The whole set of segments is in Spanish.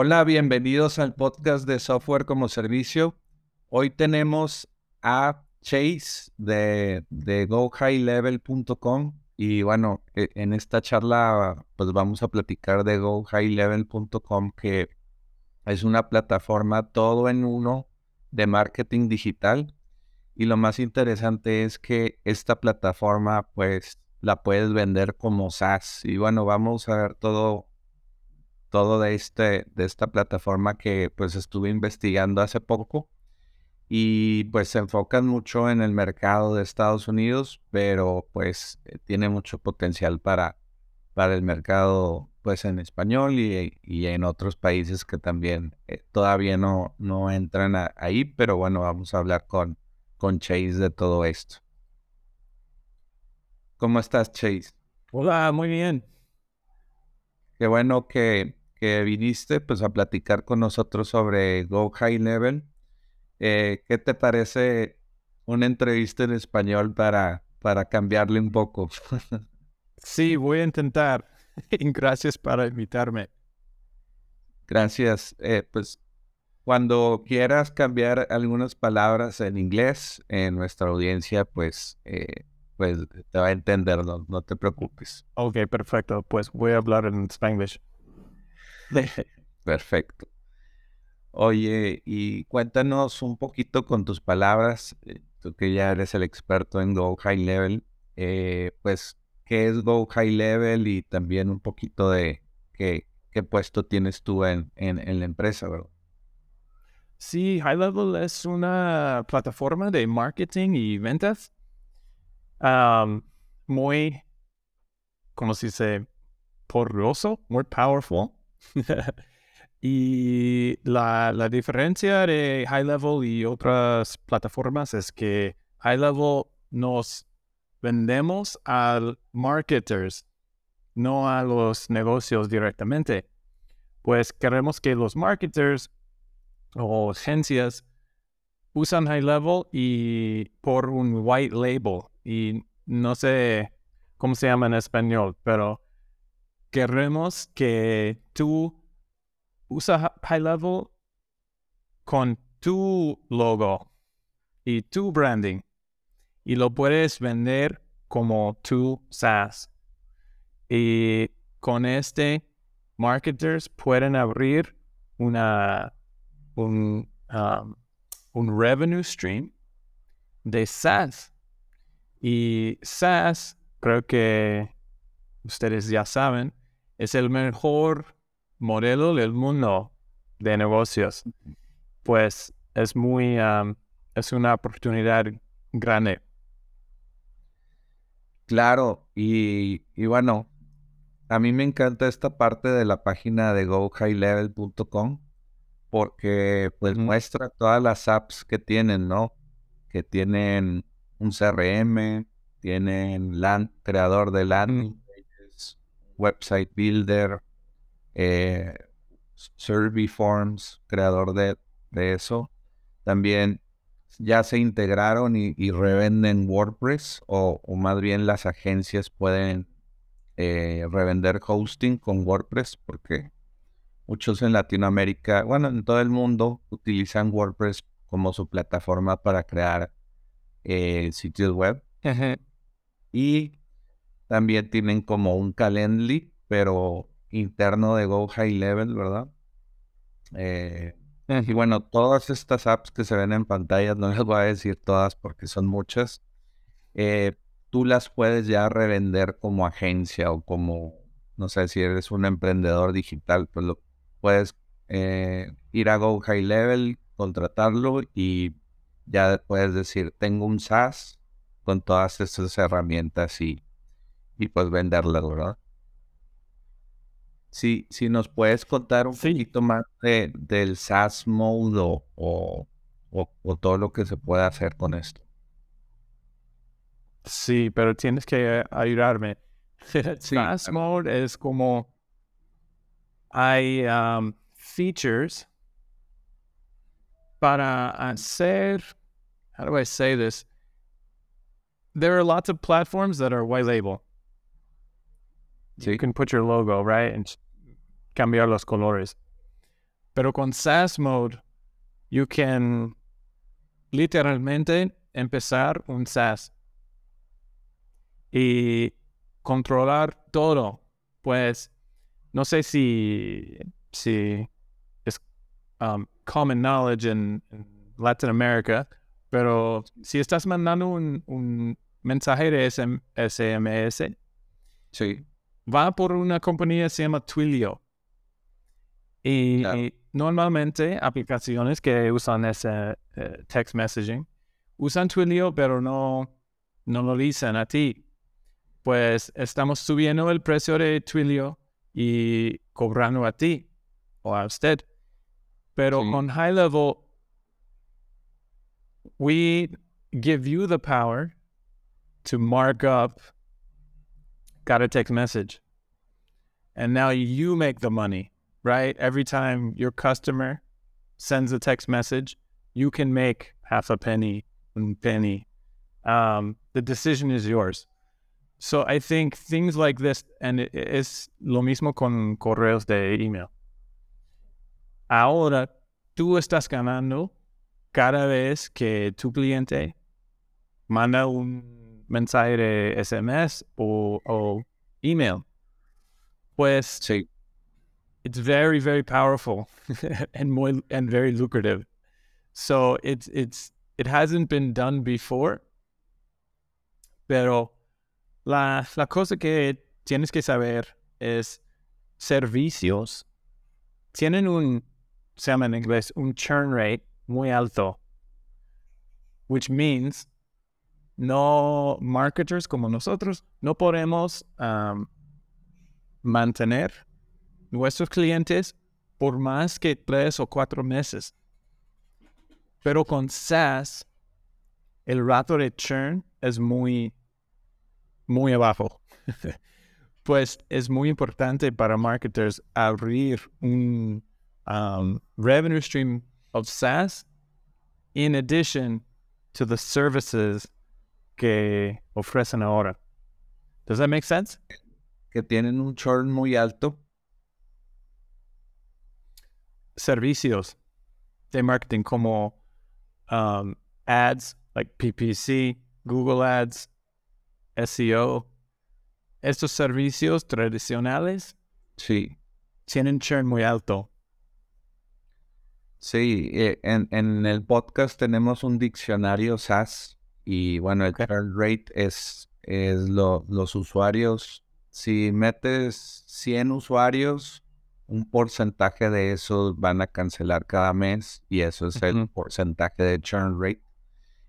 Hola, bienvenidos al podcast de Software como Servicio. Hoy tenemos a Chase de, de GoHighLevel.com y bueno, e, en esta charla pues vamos a platicar de GoHighLevel.com que es una plataforma todo en uno de marketing digital y lo más interesante es que esta plataforma pues la puedes vender como SaaS y bueno, vamos a ver todo todo de, este, de esta plataforma que pues estuve investigando hace poco y pues se enfocan mucho en el mercado de Estados Unidos, pero pues eh, tiene mucho potencial para, para el mercado pues en español y, en otros países que también eh, todavía no, no entran ahí, pero bueno, vamos a hablar con, con Chase de todo esto. ¿Cómo estás, Chase? Hola, muy bien. Qué bueno que, que viniste pues a platicar con nosotros sobre Go High Level. Eh, ¿Qué te parece una entrevista en español para, para cambiarle un poco? sí, voy a intentar. Gracias para invitarme. Gracias. Eh, pues cuando quieras cambiar algunas palabras en inglés, en nuestra audiencia, pues, eh, pues te va a entender, no, no te preocupes. Ok, perfecto. Pues voy a hablar en Spanish. Perfecto. Oye, y cuéntanos un poquito con tus palabras, eh, tú que ya eres el experto en Go High Level, eh, pues, ¿qué es Go High Level? Y también un poquito de qué, puesto tienes tú en, en, la empresa, ¿verdad? Sí, High Level es una plataforma de marketing y ventas muy, ¿cómo se dice? Poderoso, muy powerful. y la, la, diferencia de High Level y otras plataformas es que High Level nos vendemos a marketers, no a los negocios directamente. Pues queremos que los marketers o agencias usan High Level y por un white label. Y no sé cómo se llama en español, pero queremos que tú usa High Level con tu logo y tu branding y lo puedes vender como tu SaaS. Y con este, marketers pueden abrir una, un, um, un revenue stream de SaaS. Y SaaS, creo que ustedes ya saben, es el mejor modelo del mundo de negocios. Pues es muy, es una oportunidad grande. Claro, y, bueno, a mí me encanta esta parte de la página de gohighlevel.com porque pues muestra todas las apps que tienen, ¿no? Que tienen un CRM, tienen creador de landing website builder, eh, Forms, creador de, eso. También ya se integraron y, revenden WordPress o, más bien las agencias pueden eh, revender hosting con WordPress porque muchos en Latinoamérica, bueno, en todo el mundo utilizan WordPress como su plataforma para crear eh, sitios web. Y también tienen como un Calendly, pero interno de Go High Level, ¿verdad? Eh, y bueno, todas estas apps que se ven en pantalla, no les voy a decir todas porque son muchas, eh, tú las puedes ya revender como agencia o como, no sé, si eres un emprendedor digital, pues lo puedes eh, ir a Go High Level, contratarlo y ya puedes decir, tengo un SaaS con todas estas herramientas y y pues venderla, ¿verdad? Sí, si nos puedes contar un poquito más de, del SaaS mode o, o, todo lo que se puede hacer con esto. Sí, pero tienes que ayudarme. SaaS mode es como hay um, features para hacer. How do I say this? There are lots of platforms that are white label. So you can put your logo, right? And cambiar los colores. Pero con SaaS mode, you can literalmente empezar un SaaS y controlar todo. Pues no sé si, si es um, common knowledge en, Latin America, pero si estás mandando un, un mensaje de SMS, sí. Va por una compañía que se llama Twilio. Y, normalmente aplicaciones que usan ese eh, text messaging usan Twilio, pero no, no lo dicen a ti. Pues estamos subiendo el precio de Twilio y cobrando a ti o a usted. Pero con High Level, we give you the power to mark up got a text message. And now you make the money, right? Every time your customer sends a text message, you can make half a penny, one penny. Um, the decision is yours. So I think things like this, and es lo mismo con correos de email. Ahora tú estás ganando cada vez que tu cliente manda un mensaje de SMS o, o email. Pues sí. it's very, very powerful and muy, and very lucrative. So it's it's it hasn't been done before. Pero La, la cosa que tienes que saber es servicios tienen un, se llama en inglés, un churn rate muy alto, which means no marketers como nosotros no podemos mantener nuestros clientes por más que tres o cuatro meses. Pero con SaaS, el rato de churn es muy muy abajo. pues es muy importante para marketers abrir un um, revenue stream of SaaS in addition to the services que ofrecen ahora. Does that make sense? Que tienen un churn muy alto. Servicios de marketing como um, ads, like PPC, Google Ads, SEO, estos servicios tradicionales sí. tienen churn muy alto. Sí, eh, en, en, el podcast tenemos un diccionario SaaS y bueno, el churn rate es, es lo, los usuarios. Si metes 100 usuarios, un porcentaje de esos van a cancelar cada mes y eso es el porcentaje de churn rate.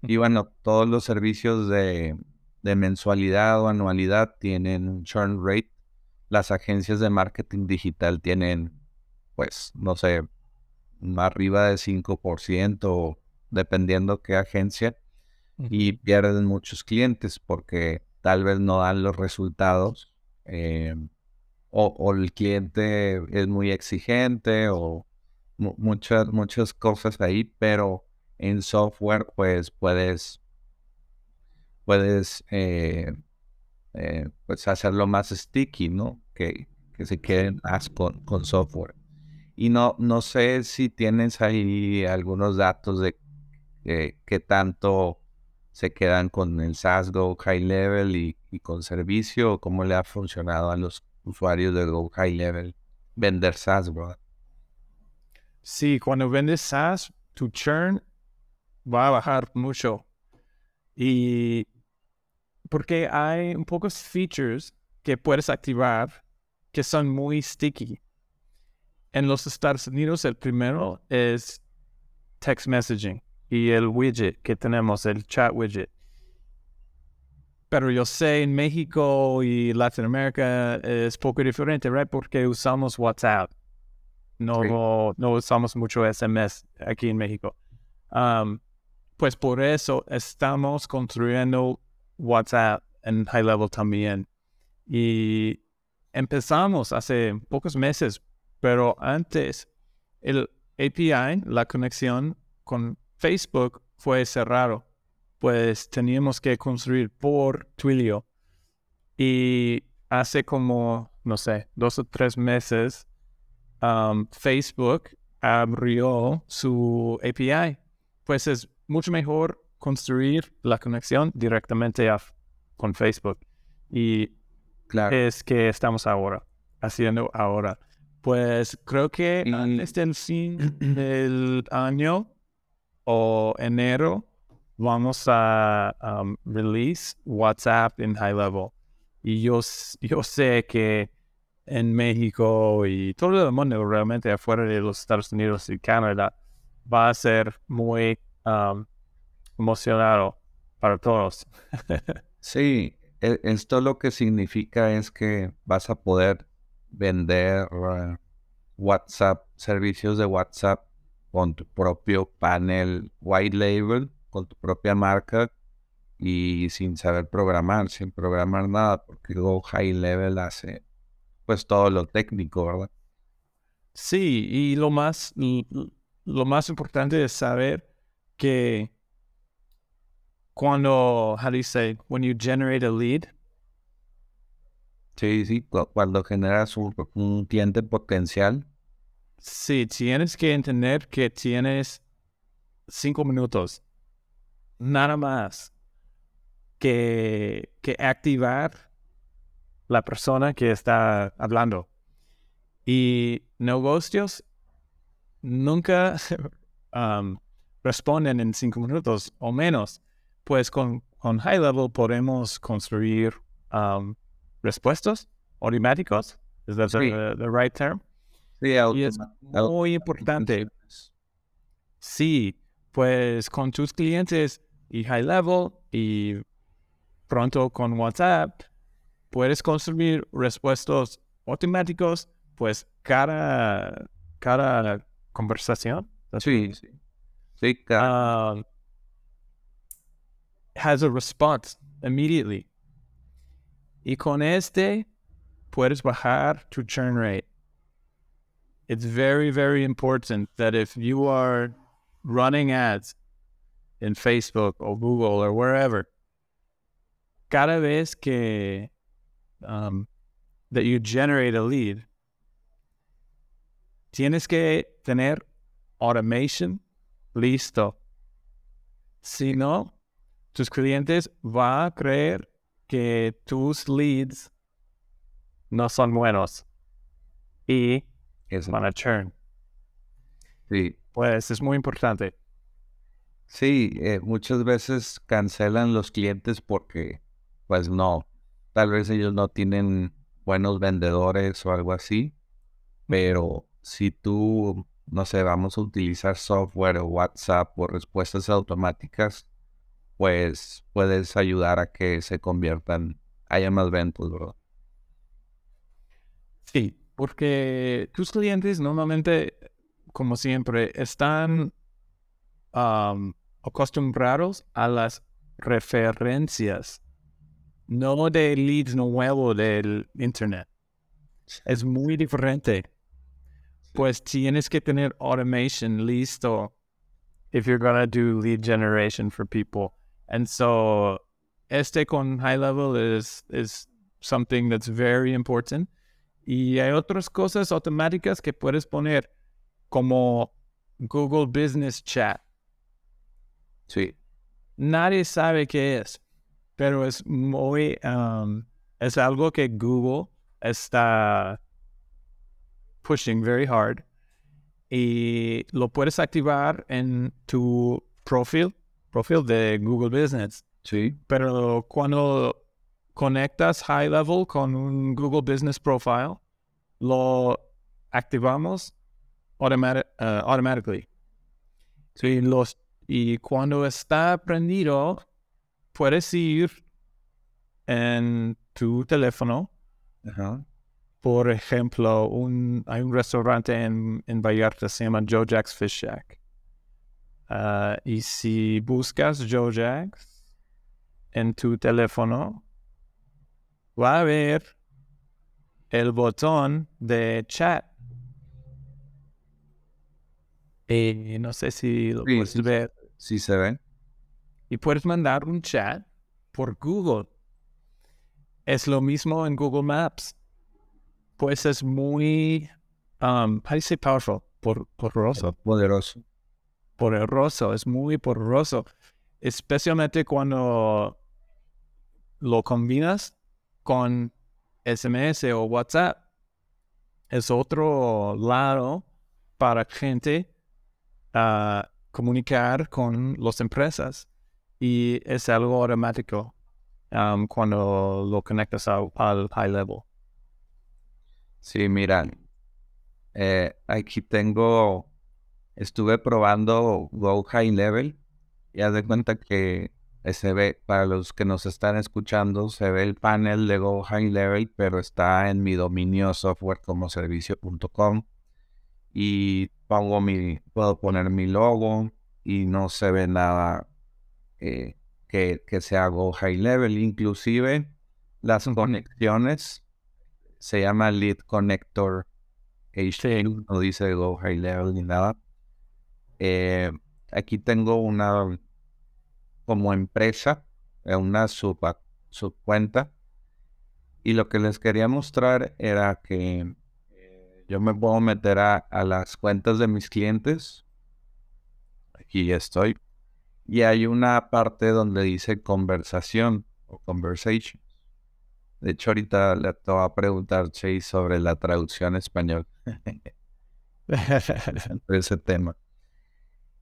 Y bueno, todos los servicios de, de mensualidad o anualidad tienen un churn rate. Las agencias de marketing digital tienen, pues, no sé, arriba de 5%, dependiendo qué agencia, y pierden muchos clientes porque tal vez no dan los resultados, eh, o, el cliente es muy exigente, o muchas, muchas cosas ahí, pero en software, pues puedes puedes eh, eh, pues hacerlo más sticky, ¿no? Que, que se queden más con, con, software. Y no, no sé si tienes ahí algunos datos de qué tanto se quedan con el SaaS Go High Level y, con servicio, cómo le ha funcionado a los usuarios de Go High Level vender SaaS, bro. Sí, cuando vendes SaaS, tu churn va a bajar mucho. Y porque hay un pocos features que puedes activar que son muy sticky. En los Estados Unidos, el primero es text messaging y el widget que tenemos, el chat widget. Pero yo sé en México y Latinoamérica es poco diferente, ¿right? Porque usamos WhatsApp. No, no usamos mucho SMS aquí en México. Um, pues por eso estamos construyendo WhatsApp en high level también. Y empezamos hace pocos meses, pero antes el API, la conexión con Facebook fue cerrado, pues teníamos que construir por Twilio. Y hace como, no sé, dos o tres meses, um, Facebook abrió su API, pues es mucho mejor construir la conexión directamente con Facebook. Y Claro. es que estamos ahora, haciendo ahora. Pues creo que Y- antes del fin del año o enero vamos a um, release WhatsApp en high level. Y yo, yo sé que en México y todo el mundo realmente afuera de los Estados Unidos y Canadá va a ser muy um, emocionado para todos. Sí, e- esto lo que significa es que vas a poder vender eh, WhatsApp, servicios de WhatsApp con tu propio panel white label, con tu propia marca y sin saber programar, sin programar nada, porque Go High Level hace pues todo lo técnico, ¿verdad? Sí, y lo más, lo más importante es saber que cuando, how do you say, when you generate a lead, Sí, sí, cu- cuando generas un, un cliente potencial, sí, tienes que entender que tienes cinco minutos, nada más, que, que activar la persona que está hablando. Y negocios nunca um, responden en cinco minutos o menos. Pues con, con High Level podemos construir um, respuestas automáticos. Is that Sí. the, the right term? Sí, Y es muy importante. Sí, pues con tus clientes y High Level y pronto con WhatsApp puedes construir respuestas automáticos, pues cada, cada conversación. Sí, sí. Sí, ca- um, has a response immediately. Y con este puedes bajar tu churn rate. It's very, very important that if you are running ads in Facebook or Google or wherever, cada vez que um, that you generate a lead, tienes que tener automation listo. Si no, tus clientes van a creer que tus leads no son buenos y eso. van a churn. Sí, Pues es muy importante. Sí, eh, muchas veces cancelan los clientes porque, pues no, tal vez ellos no tienen buenos vendedores o algo así, pero si tú, no sé, vamos a utilizar software o WhatsApp o respuestas automáticas, pues puedes ayudar a que se conviertan, haya más ventas, ¿verdad? Sí, porque tus clientes normalmente, como siempre, están um, acostumbrados a las referencias, no de leads nuevo del internet. Es muy diferente. Pues tienes que tener automation listo if you're gonna do lead generation for people. And so este con high level is is something that's very important. Y hay otras cosas automáticas que puedes poner como Google Business Chat. Sí, Nadie sabe qué es, pero es muy, um, es algo que Google está pushing very hard y lo puedes activar en tu perfil, perfil de Google Business. sí, Pero cuando conectas High Level con un Google Business Profile, lo activamos automati- uh, automatically. Sí, los, y cuando está prendido, puedes ir en tu teléfono. Por ejemplo, un, hay un restaurante en, en Vallarta, se llama Joe Jack's Fish Shack. Ah, y si buscas Joe Jack's en tu teléfono, va a haber el botón de chat. Y no sé si lo Sí, puedes sí, ver. sí se ven, Y puedes mandar un chat por Google. Es lo mismo en Google Maps. Pues es muy, um, how do you say powerful? por, poderoso. Poderoso. Poderoso, es muy poderoso. Especialmente cuando lo combinas con SMS o WhatsApp. Es otro lado para gente a comunicar con las empresas y es algo automático um, cuando lo conectas al high level. Sí, mira, eh, aquí tengo, estuve probando Go High Level y haz de cuenta que se ve, para los que nos están escuchando, se ve el panel de Go High Level, pero está en mi dominio software como servicio.com y pongo mi, puedo poner mi logo y no se ve nada eh, que, que sea Go High Level, inclusive las conexiones se llama Lead Connector HTML, no dice Go High Level ni nada. Eh, aquí tengo una como empresa, eh, una sub, subcuenta. Y lo que les quería mostrar era que eh, yo me puedo meter a, a, las cuentas de mis clientes. Aquí estoy. Y hay una parte donde dice conversación o conversation. De hecho, ahorita le te voy a preguntar, Chase, sobre la traducción español. ese tema.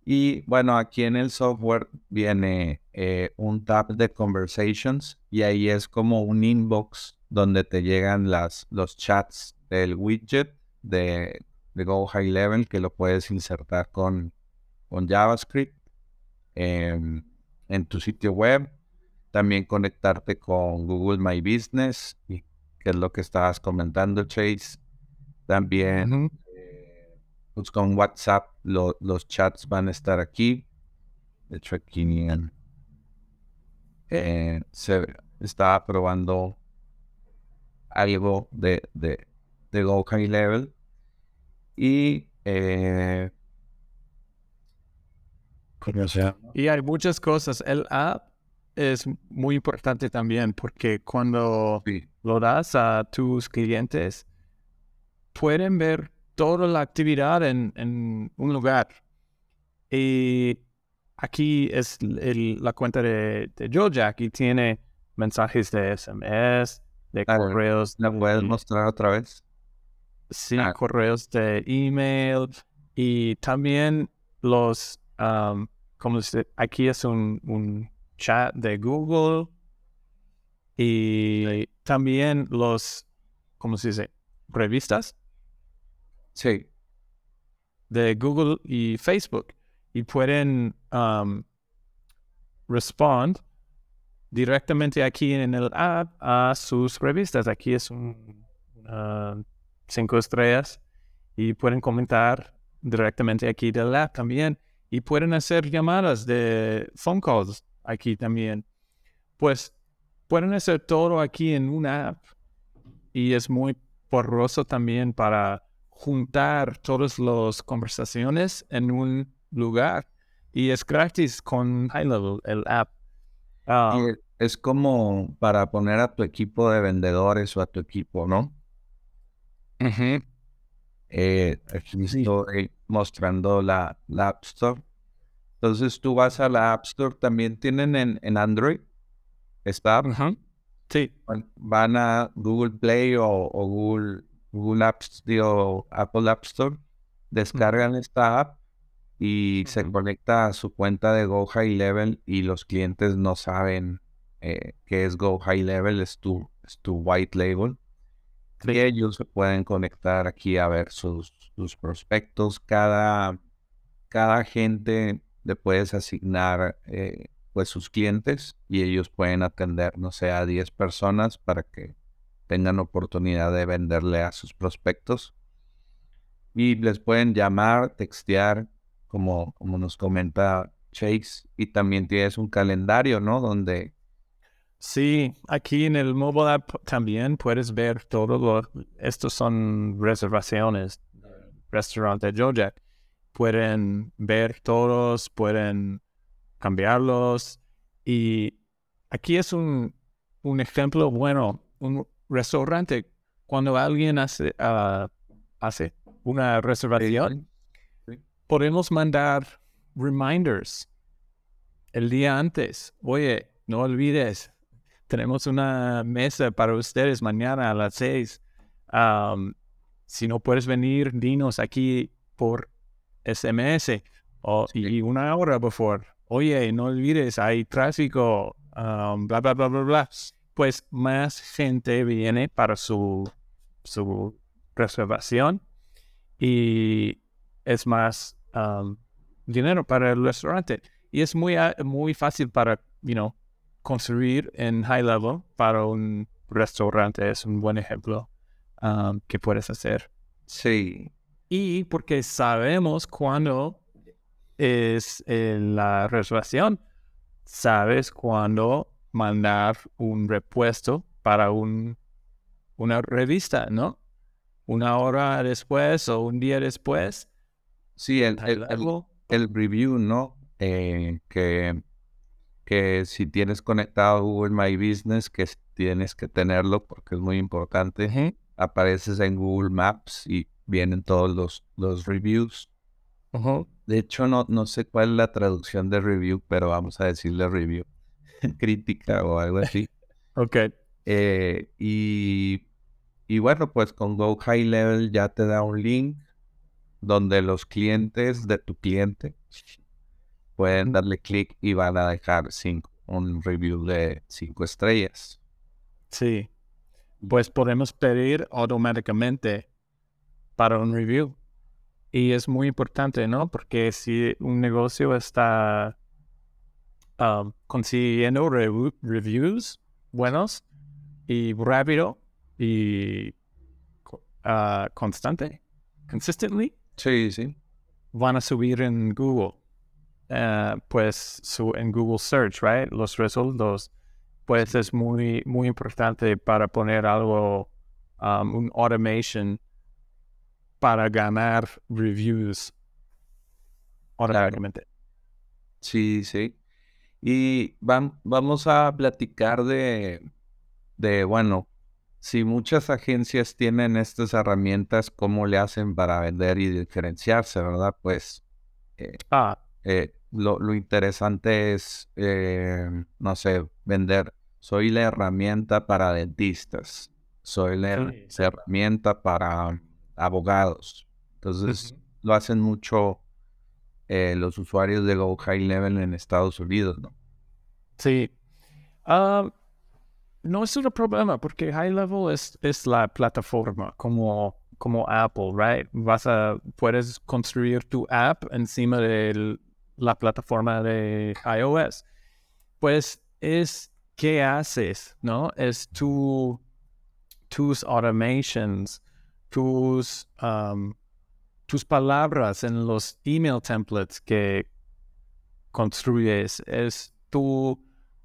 Y bueno, aquí en el software viene eh, un tab de conversations y ahí es como un inbox donde te llegan las, los chats del widget de, de Go High Level que lo puedes insertar con, con JavaScript en tu sitio web también conectarte con Google My Business, que es lo que estabas comentando, Chase. También con WhatsApp los chats van a estar aquí. De hecho, aquí eh, se está probando algo de, de, de Go High Level. Y eh, y hay muchas cosas. El app es muy importante también porque cuando lo das a tus clientes, pueden ver toda la actividad en, un lugar. Y aquí es la cuenta de, de Jojack y tiene mensajes de SMS, de correos. ¿La puedes mostrar otra vez? Sí, ah. correos de email y también los, como aquí es un chat de Google y también los, ¿cómo se dice? Revistas. Sí. De Google y Facebook. Y pueden um, respond directamente aquí en el app a sus revistas. Aquí es un, cinco estrellas y pueden comentar directamente aquí del app también. Y pueden hacer llamadas de phone calls aquí también. Pues pueden hacer todo aquí en una app y es muy porroso también para juntar todas las conversaciones en un lugar y es gratis con High Level, el app. Ah, es como para poner a tu equipo de vendedores o a tu equipo, ¿no? Eh, estoy mostrando la, la App Store. Entonces tú vas a la App Store, también tienen en, Android. Está. Sí. Van a Google Play o, Google, Google Apps o Apple App Store, descargan esta app y se conecta a su cuenta de Go High Level y los clientes no saben eh, qué es Go High Level, es tu, es tu white label. Y ellos se pueden conectar aquí a ver sus, sus prospectos. Cada, cada gente le puedes asignar eh, pues sus clientes y ellos pueden atender, no sé, a 10 personas para que tengan oportunidad de venderle a sus prospectos. Y les pueden llamar, textear, como, como nos comenta Chase. Y también tienes un calendario, ¿no? Donde... Sí, aquí en el mobile app también puedes ver todo lo... Estos son reservaciones. Restaurante Jojack pueden ver todos, pueden cambiarlos. Y aquí es un, ejemplo bueno, un restaurante, cuando alguien hace, ah, hace una reservación, podemos mandar reminders el día antes. Oye, no olvides, tenemos una mesa para ustedes mañana a las seis. si no puedes venir, dinos aquí por SMS o y una hora before. Oye, no olvides, hay tráfico, bla, bla, bla, bla, bla. Pues más gente viene para su, su reservación y es más dinero para el restaurante. Y es muy, muy fácil para, you know, construir en high level para un restaurante. Es un buen ejemplo que puedes hacer. Sí. Y porque sabemos cuándo es la reservación, sabes cuándo mandar un repuesto para un, una revista, ¿no? Una hora después o un día después. Sí, el, el, review, ¿no? Eh, que, que si tienes conectado Google My Business, que tienes que tenerlo porque es muy importante. Apareces en Google Maps y vienen todos los, los reviews. De hecho, no, no sé cuál es la traducción de review, pero vamos a decirle review. Crítica o algo así. ok. Eh, y, y bueno, pues con Go High Level ya te da un link donde los clientes de tu cliente pueden darle clic y van a dejar cinco, un review de cinco estrellas. Sí. Pues podemos pedir automáticamente para un review. Y es muy importante, ¿no? Porque si un negocio está um, consiguiendo reviews buenos y rápido y uh, constante, consistently, sí, sí. van a subir en Google. Uh, pues su, en Google Search, right? Los resultados. Pues es muy, muy importante para poner algo, um, un automation para ganar reviews automáticamente. Sí, sí. Y vamos a platicar de, de, bueno, si muchas agencias tienen estas herramientas, ¿cómo le hacen para vender y diferenciarse, verdad? Pues eh, ah. Eh, lo, lo, interesante es, eh, no sé, vender. Soy la herramienta para dentistas. Soy la herramienta para abogados. Entonces, lo hacen mucho eh, los usuarios de Go High Level en Estados Unidos, ¿no? Sí. Ah, no es un problema porque High Level es, es la plataforma como, como Apple, right? Vas a, puedes construir tu app encima de la plataforma de iOS. Pues es qué haces, ¿no? Es tu, tus automations, tus, tus palabras en los email templates que construyes, es tu,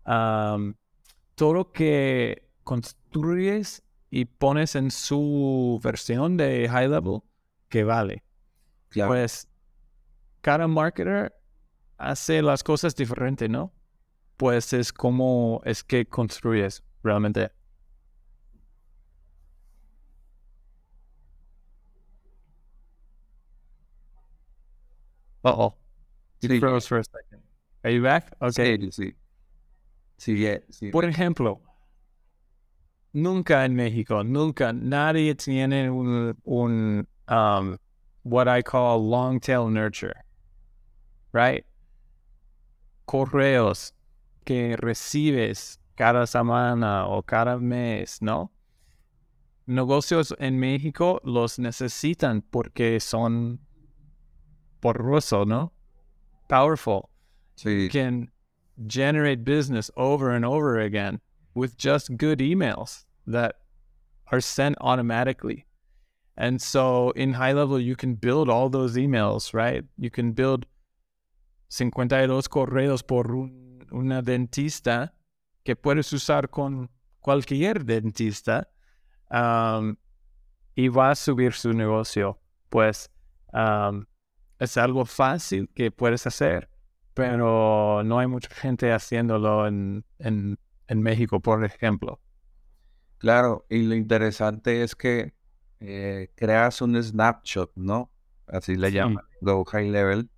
todo lo que construyes y pones en su versión de high level que vale. Pues cada marketer hace las cosas diferente, ¿no? Pues es como es que construyes realmente. Uh oh. You froze for a second. Are you back? Okay. Sí, sí. Sí, Por ejemplo, nunca en México, nunca, nadie tiene un, un um, what I call long tail nurture, right? Correos que recibes cada semana o cada mes, ¿no? Negocios en México los necesitan porque son por ¿no? Powerful. Sí. Can generate business over and over again with just good emails that are sent automatically. And so in high level, you can build all those emails, right? You can build 52 correos por un, una dentista que puedes usar con cualquier dentista um, y va a subir su negocio. Pues um, es algo fácil que puedes hacer, pero no hay mucha gente haciéndolo en, en, en México, por ejemplo. Claro, y lo interesante es que eh, creas un snapshot, ¿no? Así le llaman Go High Level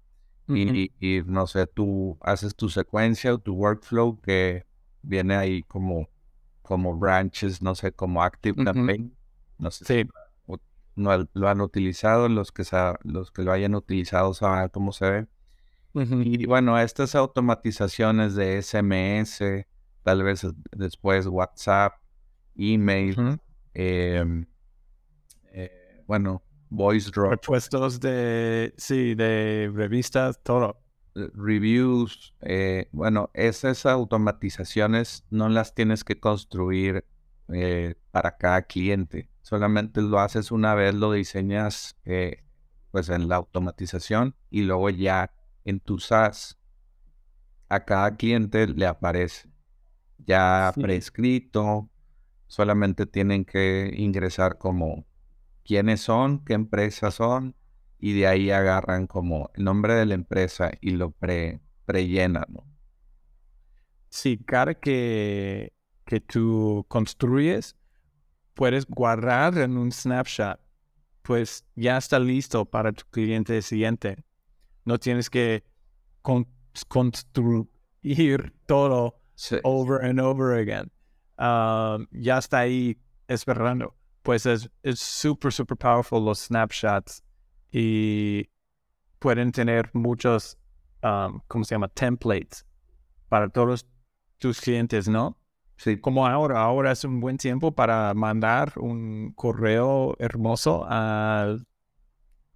y, y, no sé, tú haces tu secuencia o tu workflow que viene ahí como, como branches, no sé, como Active Campaign. No sé si no, lo han utilizado, los que, los que lo hayan utilizado saben cómo se ve. Y bueno, estas automatizaciones de SMS, tal vez después WhatsApp, email, em, eh, bueno, voice drop. Puestos de, sí, de revistas, todo. Eh, reviews, eh, bueno, esas automatizaciones no las tienes que construir para cada cliente. Solamente lo haces una vez, lo diseñas pues en la automatización y luego ya en tu SaaS a cada cliente le aparece ya prescrito, solamente tienen que ingresar como quiénes son, qué empresas son, y de ahí agarran como el nombre de la empresa y lo pre, prellenan. ¿no? Sí, cada que, que tú construyes, puedes guardar en un snapshot, pues ya está listo para tu cliente siguiente. No tienes que construir todo over and over again. Um, ya está ahí esperando. Pues es súper, súper powerful los snapshots y pueden tener muchos, um, ¿cómo se llama? Templates para todos tus clientes, ¿no? Sí. Como ahora, ahora es un buen tiempo para mandar un correo hermoso a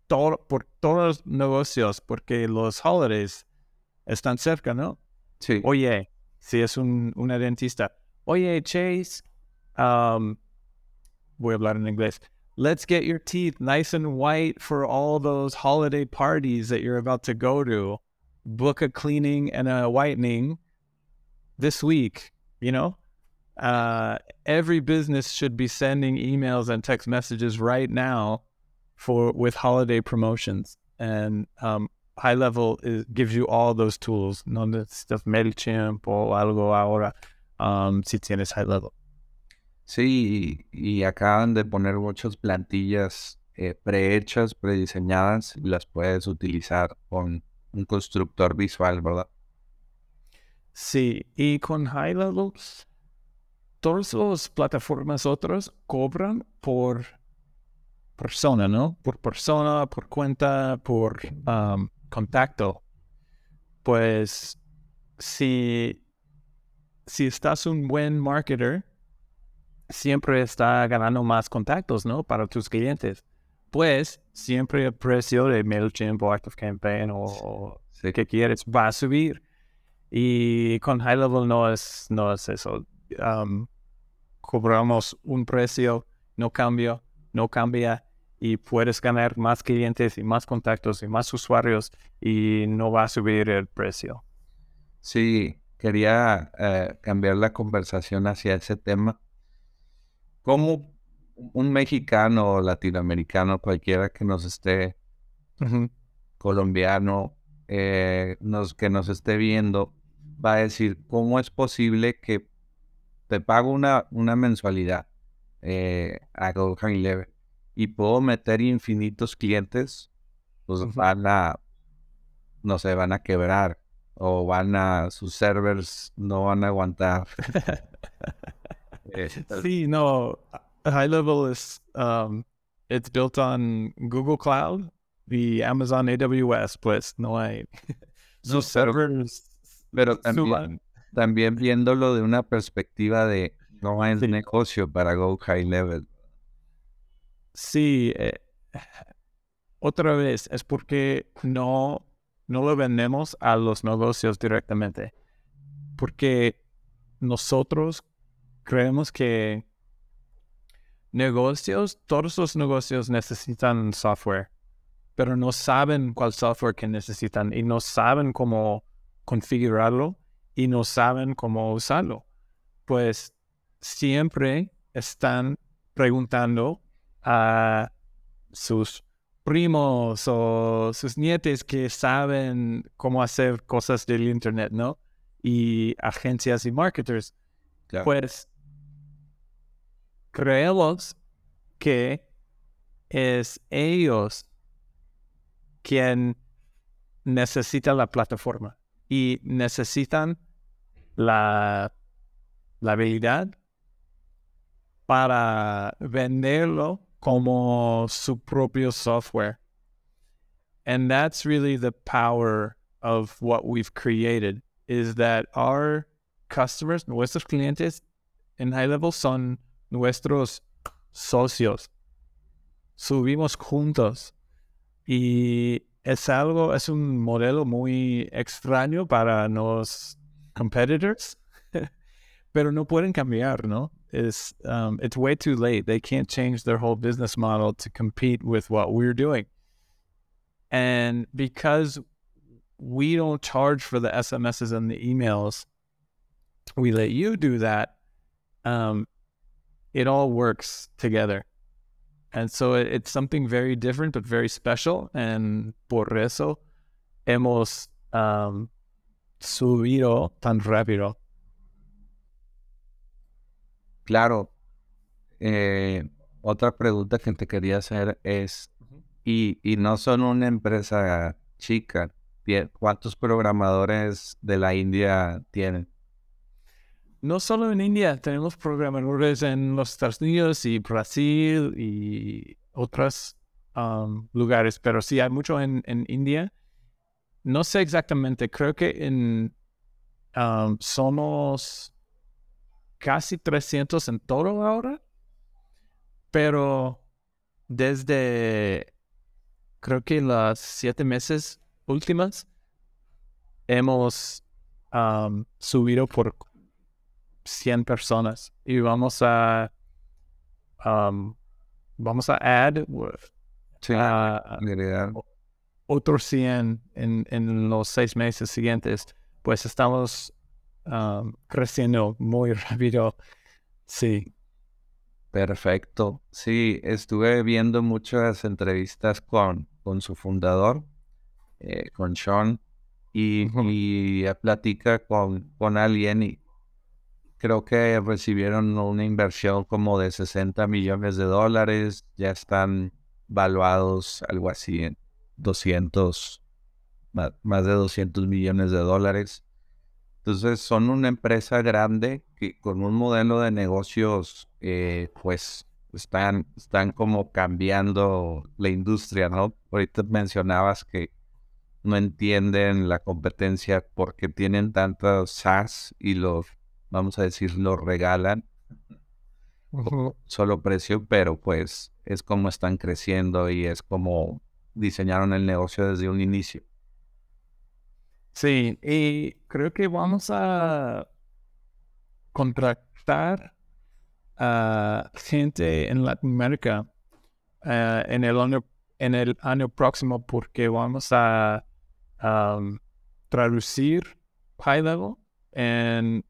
todo, por todos los negocios, porque los holidays están cerca, ¿no? Sí. Oye, si es un, una dentista, oye, Chase, um, voy a hablar en inglés. Let's get your teeth nice and white for all those holiday parties that you're about to go to. Book a cleaning and a whitening this week, you know? Uh, every business should be sending emails and text messages right now for with holiday promotions. And um, high level gives you all those tools. No necesitas MailChimp o algo ahora um, si tienes high level. Sí, y, acaban de poner muchas plantillas eh, prehechas, prediseñadas, y las puedes utilizar con un constructor visual, ¿verdad? Sí, y con High Level, todas las plataformas otras cobran por persona, ¿no? Por persona, por cuenta, por um, contacto, pues si, si estás un buen marketer, siempre está ganando más contactos, ¿no? Para tus clientes. Pues siempre el precio de MailChimp o ActiveCampaign o, o que quieres va a subir. Y con High Level no es, no es eso. Um, cobramos un precio, no cambia, no cambia y puedes ganar más clientes y más contactos y más usuarios y no va a subir el precio. Sí, quería eh, cambiar la conversación hacia ese tema. ¿Cómo un mexicano o latinoamericano, cualquiera que nos esté, colombiano, eh, nos, que nos esté viendo, va a decir, ¿cómo es posible que te pago una, una mensualidad eh, a Go Level? y puedo meter infinitos clientes, pues van a, no sé, van a quebrar o van a, sus servers no van a aguantar. Sí, no, High Level es, um, it's built on Google Cloud y Amazon AWS, pues no hay. sus servers. Pero también, también viéndolo de una perspectiva de no hay negocio para Go High Level. Sí, eh, otra vez es porque no, no lo vendemos a los negocios directamente. Porque nosotros creemos que negocios, todos los negocios necesitan software, pero no saben cuál software que necesitan y no saben cómo configurarlo y no saben cómo usarlo. Pues siempre están preguntando a sus primos o sus nietes que saben cómo hacer cosas del Internet, ¿no? Y agencias y marketers. Pues creemos que es ellos quien necesita la plataforma y necesitan la, la habilidad para venderlo como su propio software. And that's really the power of what we've created is that our customers, nuestros clientes en high level son nuestros socios. Subimos juntos y es algo, es un modelo muy extraño para los competitors, pero no pueden cambiar, ¿no? It's, um, it's way too late. They can't change their whole business model to compete with what we're doing. And because we don't charge for the SMSs and the emails, we let you do that. Um, it all works together. And so it, it's something very different, but very special. And por eso hemos um, subido tan rápido. Claro. Eh, otra pregunta que te quería hacer es, y, y no son una empresa chica, ¿cuántos programadores de la India tienen? no solo en India, tenemos programadores en los Estados Unidos y Brasil y otros um, lugares, pero sí hay mucho en, India. No sé exactamente, creo que en um, somos casi 300 en todo ahora, pero desde creo que las siete meses últimas hemos um, subido por 100 personas y vamos a um, vamos a add sí, otros 100 en, en, los seis meses siguientes. Pues estamos um, creciendo muy rápido. Sí. Perfecto. Sí, estuve viendo muchas entrevistas con, con su fundador, eh, con Sean, y, y platica con, con alguien y creo que recibieron una inversión como de 60 millones de dólares, ya están valuados algo así en 200, más de 200 millones de dólares. Entonces son una empresa grande que con un modelo de negocios, eh, pues están, están como cambiando la industria, ¿no? Ahorita mencionabas que no entienden la competencia porque tienen tantos SaaS y los vamos a decir, lo regalan solo precio, pero pues es como están creciendo y es como diseñaron el negocio desde un inicio. Sí, y creo que vamos a contratar a gente en Latinoamérica uh, en, el año, en el año próximo porque vamos a traducir High Level en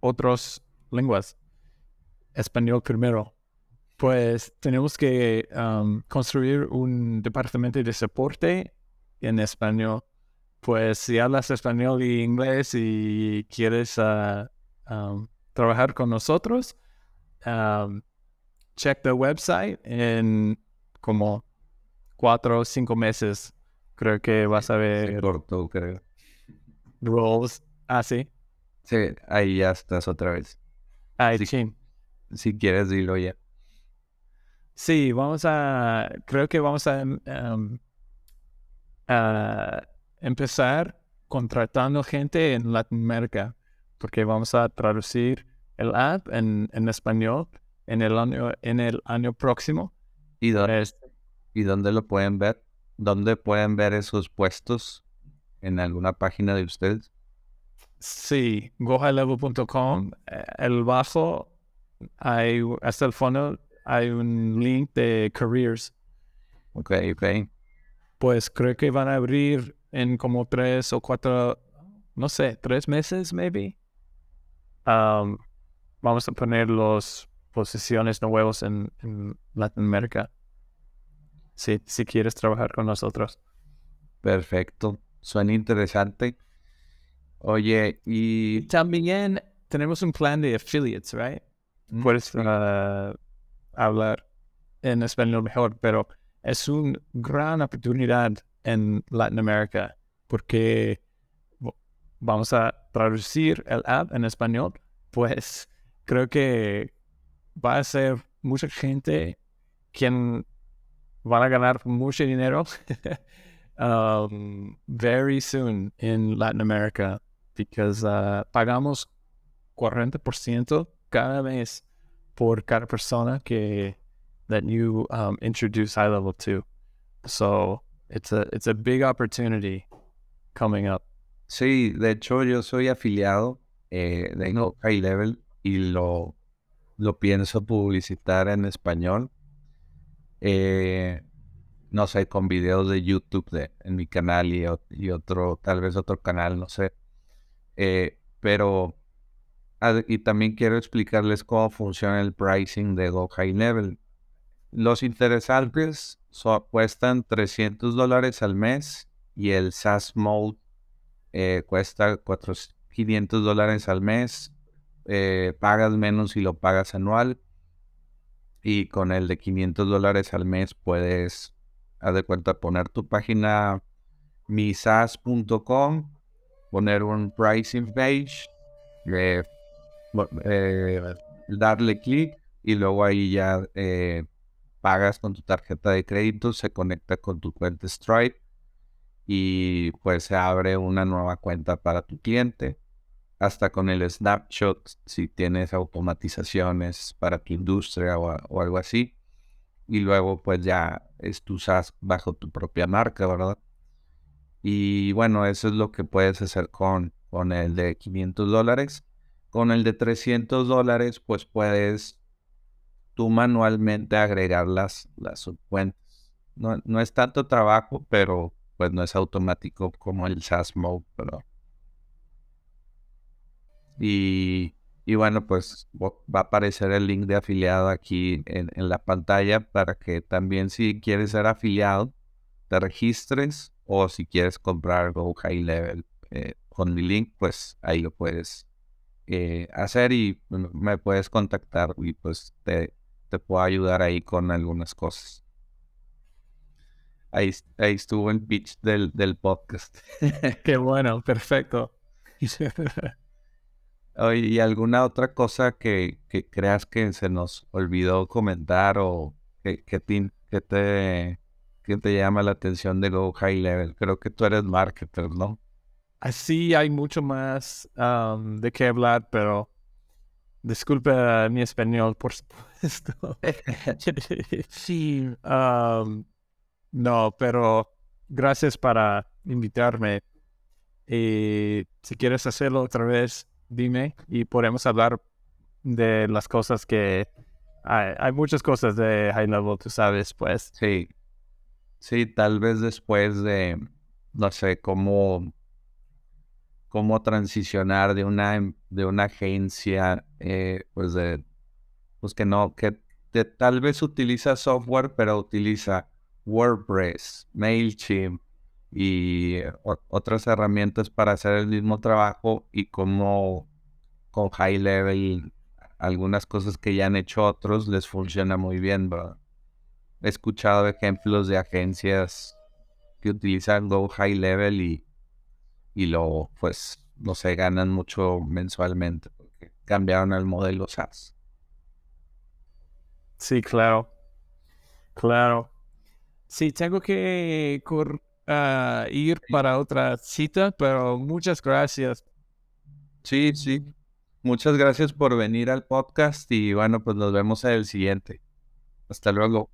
otras lenguas. Español primero. Pues tenemos que um, construir un departamento de soporte en español. Pues si hablas español y inglés y quieres uh, um, trabajar con nosotros, um, check the website en como cuatro o cinco meses. Creo que vas a ver. Corto, creo. Roles. Ah, sí. Sí, ahí ya estás otra vez. Ahí, sí. Si quieres, dilo ya. Sí, vamos a, creo que vamos a, em, a empezar contratando gente en Latinoamérica, porque vamos a traducir el app en, en español en el año, en el año próximo. ¿Y dónde, ¿Y dónde lo pueden ver? ¿Dónde pueden ver esos puestos? ¿En alguna página de ustedes? Sí, gohighlevel.com. Eh, el bajo, hay, hasta el fondo, hay un link de careers. Ok, ok. Pues creo que van a abrir en como tres o cuatro, no sé, tres meses, maybe. Um, vamos a poner las posiciones nuevas en, en Latinoamérica. Si, si quieres trabajar con nosotros. Perfecto. Suena interesante. Oye, y también tenemos un plan de affiliates, right? Mm, Puedes uh, hablar en español mejor, pero es una gran oportunidad en Latinoamérica, porque vamos a traducir el app en español, pues creo que va a ser mucha gente quien van a ganar mucho dinero um, very soon in Latin America because uh, pagamos 40% cada mes por cada persona que that you um, introduce high level to. So it's a it's a big opportunity coming up. Sí, de hecho yo soy afiliado eh, de High Level y lo, lo pienso publicitar en español. Eh, no sé, con videos de YouTube de, en mi canal y, y otro, tal vez otro canal, no sé. Eh, pero, y también quiero explicarles cómo funciona el pricing de Go High Level. Los interesantes cuestan 300 dólares al mes y el SaaS Mode eh, cuesta 500 dólares al mes. Eh, pagas menos si lo pagas anual. Y con el de 500 dólares al mes puedes, haz de cuenta, poner tu página misas.com, poner un pricing page, eh, darle clic y luego ahí ya pagas con tu tarjeta de crédito, se conecta con tu cuenta Stripe y pues se abre una nueva cuenta para tu cliente. Hasta con el snapshot, si tienes automatizaciones para tu industria o, algo así. Y luego pues ya es tu SaaS bajo tu propia marca, ¿verdad? Y bueno, eso es lo que puedes hacer con, con el de 500 dólares. Con el de 300 dólares, pues puedes tú manualmente agregar las, las subcuentas. No, no es tanto trabajo, pero pues no es automático como el SaaS Mode. Y, y bueno, pues va a aparecer el link de afiliado aquí en, la pantalla para que también si quieres ser afiliado, te registres o si quieres comprar Go High Level eh, con mi link, pues ahí lo puedes eh, hacer y me puedes contactar y pues te, te puedo ayudar ahí con algunas cosas. Ahí, ahí estuvo el pitch del, del podcast. Qué bueno, perfecto. ¿Y alguna otra cosa que, que, creas que se nos olvidó comentar o que, que, te, que, te, que te llama la atención de Go High Level? Creo que tú eres marketer, ¿no? Así hay mucho más de qué hablar, pero disculpe mi español, por supuesto. sí. No, pero gracias para invitarme. Y si quieres hacerlo otra vez, dime y podemos hablar de las cosas que hay, muchas cosas de high level, tú sabes, pues. Sí. Sí, tal vez después de, no sé, cómo, cómo transicionar de una, de una agencia, eh, pues de, pues que no, que tal vez utiliza software, pero utiliza WordPress, MailChimp y otras herramientas para hacer el mismo trabajo y como con high level algunas cosas que ya han hecho otros les funciona muy bien. He escuchado ejemplos de agencias que utilizan Go High Level y, y lo, pues, no sé, ganan mucho mensualmente porque cambiaron el modelo SaaS. Sí, claro. Claro. Sí, tengo que ah, ir para otra cita, pero muchas gracias. Sí, sí. Muchas gracias por venir al podcast y bueno, pues nos vemos en el siguiente. Hasta luego.